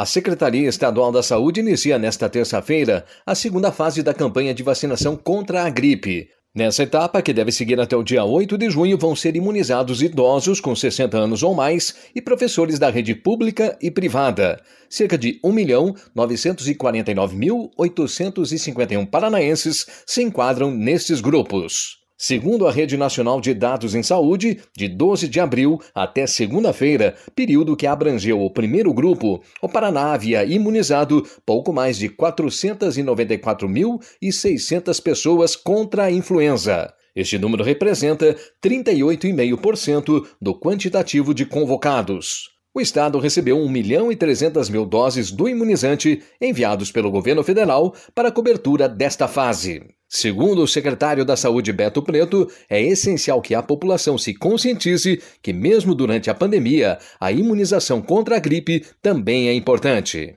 A Secretaria Estadual da Saúde inicia nesta terça-feira a segunda fase da campanha de vacinação contra a gripe. Nessa etapa, que deve seguir até o dia 8 de junho, vão ser imunizados idosos com 60 anos ou mais e professores da rede pública e privada. Cerca de 1.949.851 paranaenses se enquadram nestes grupos. Segundo a Rede Nacional de Dados em Saúde, de 12 de abril até segunda-feira, período que abrangeu o primeiro grupo, o Paraná havia imunizado pouco mais de 494.600 pessoas contra a influenza. Este número representa 38,5% do quantitativo de convocados. O Estado recebeu 1 milhão e 300 mil doses do imunizante enviados pelo governo federal para cobertura desta fase. Segundo o secretário da Saúde Beto Preto, é essencial que a população se conscientize que, mesmo durante a pandemia, a imunização contra a gripe também é importante.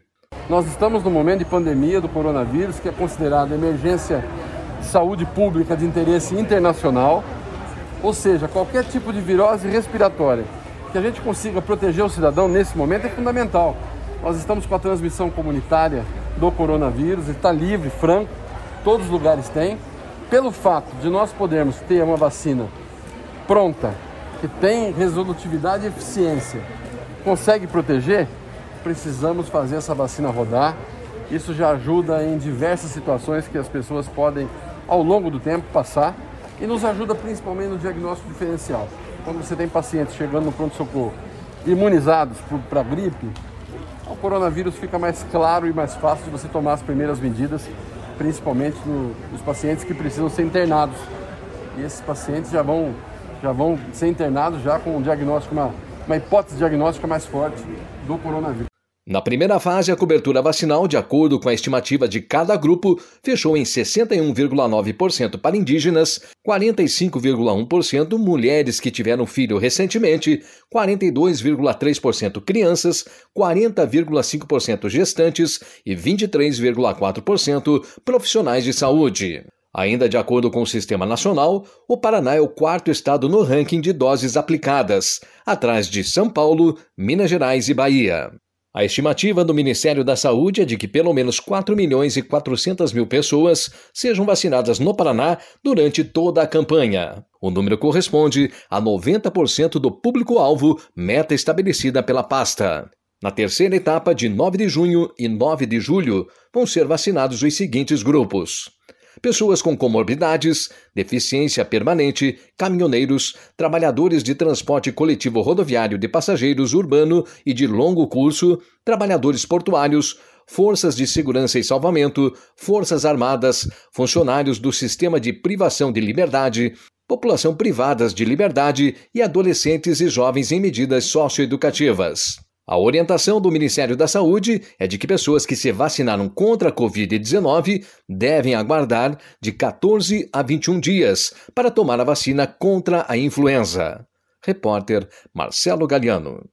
Nós estamos no momento de pandemia do coronavírus, que é considerada emergência de saúde pública de interesse internacional, ou seja, qualquer tipo de virose respiratória. Que a gente consiga proteger o cidadão nesse momento é fundamental. Nós estamos com a transmissão comunitária do coronavírus, está livre, franco todos os lugares têm. Pelo fato de nós podermos ter uma vacina pronta, que tem resolutividade e eficiência, consegue proteger, precisamos fazer essa vacina rodar. Isso já ajuda em diversas situações que as pessoas podem, ao longo do tempo, passar e nos ajuda principalmente no diagnóstico diferencial. Quando você tem pacientes chegando no pronto-socorro imunizados para gripe, o coronavírus fica mais claro e mais fácil de você tomar as primeiras medidas principalmente no, nos pacientes que precisam ser internados. E esses pacientes já vão, já vão ser internados já com um diagnóstico, uma, uma hipótese diagnóstica mais forte do coronavírus. Na primeira fase, a cobertura vacinal, de acordo com a estimativa de cada grupo, fechou em 61,9% para indígenas, 45,1% mulheres que tiveram filho recentemente, 42,3% crianças, 40,5% gestantes e 23,4% profissionais de saúde. Ainda de acordo com o Sistema Nacional, o Paraná é o quarto estado no ranking de doses aplicadas, atrás de São Paulo, Minas Gerais e Bahia. A estimativa do Ministério da Saúde é de que pelo menos 4 milhões e 400 mil pessoas sejam vacinadas no Paraná durante toda a campanha. O número corresponde a 90% do público-alvo, meta estabelecida pela pasta. Na terceira etapa, de 9 de junho e 9 de julho, vão ser vacinados os seguintes grupos: pessoas com comorbidades, deficiência permanente, caminhoneiros, trabalhadores de transporte coletivo rodoviário de passageiros urbano e de longo curso, trabalhadores portuários, forças de segurança e salvamento, forças armadas, funcionários do sistema de privação de liberdade, população privadas de liberdade e adolescentes e jovens em medidas socioeducativas. A orientação do Ministério da Saúde é de que pessoas que se vacinaram contra a Covid-19 devem aguardar de 14 a 21 dias para tomar a vacina contra a influenza. Repórter Marcelo Galiano.